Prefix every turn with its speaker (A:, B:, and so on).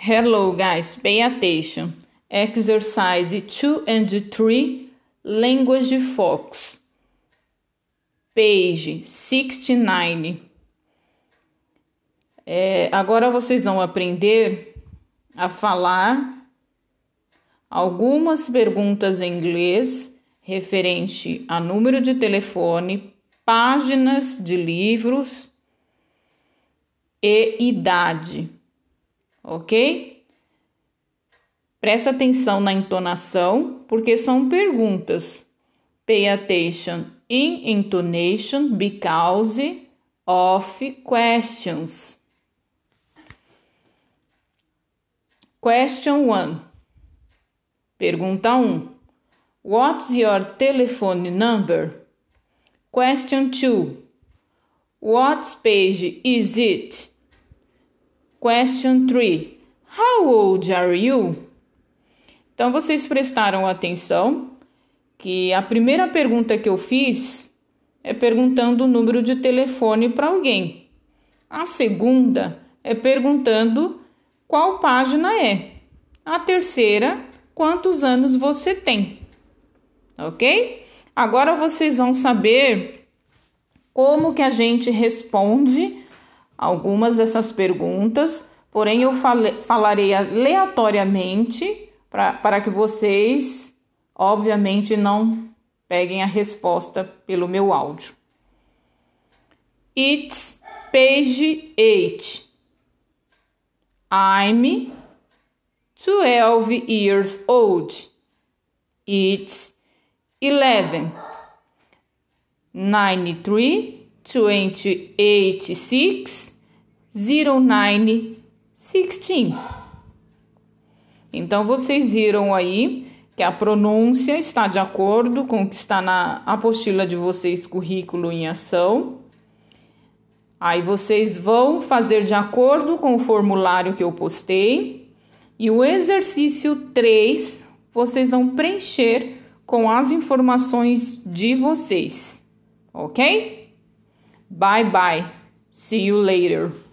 A: Hello, guys, pay attention. Exercise 2 and 3, Language Fox. Page 69. É, agora vocês vão aprender a falar algumas perguntas em inglês referente a número de telefone, páginas de livros e idade ok? Presta atenção na entonação, porque são perguntas. Pay attention in intonation because of questions. Question 1. Pergunta 1. What's your telephone number? Question 2. What page is it? Question 3. How old are you? Então vocês prestaram atenção que a primeira pergunta que eu fiz é perguntando o número de telefone para alguém. A segunda é perguntando qual página é. A terceira, quantos anos você tem. OK? Agora vocês vão saber como que a gente responde algumas dessas perguntas, porém eu falarei aleatoriamente para que vocês, obviamente, não peguem a resposta pelo meu áudio. It's page 8. I'm 12 years old. It's 11. 93, 28, 6. 0916. Então vocês viram aí que a pronúncia está de acordo com o que está na apostila de vocês, currículo em ação. Aí vocês vão fazer de acordo com o formulário que eu postei. E o exercício 3, vocês vão preencher com as informações de vocês. Ok? Bye bye. See you later.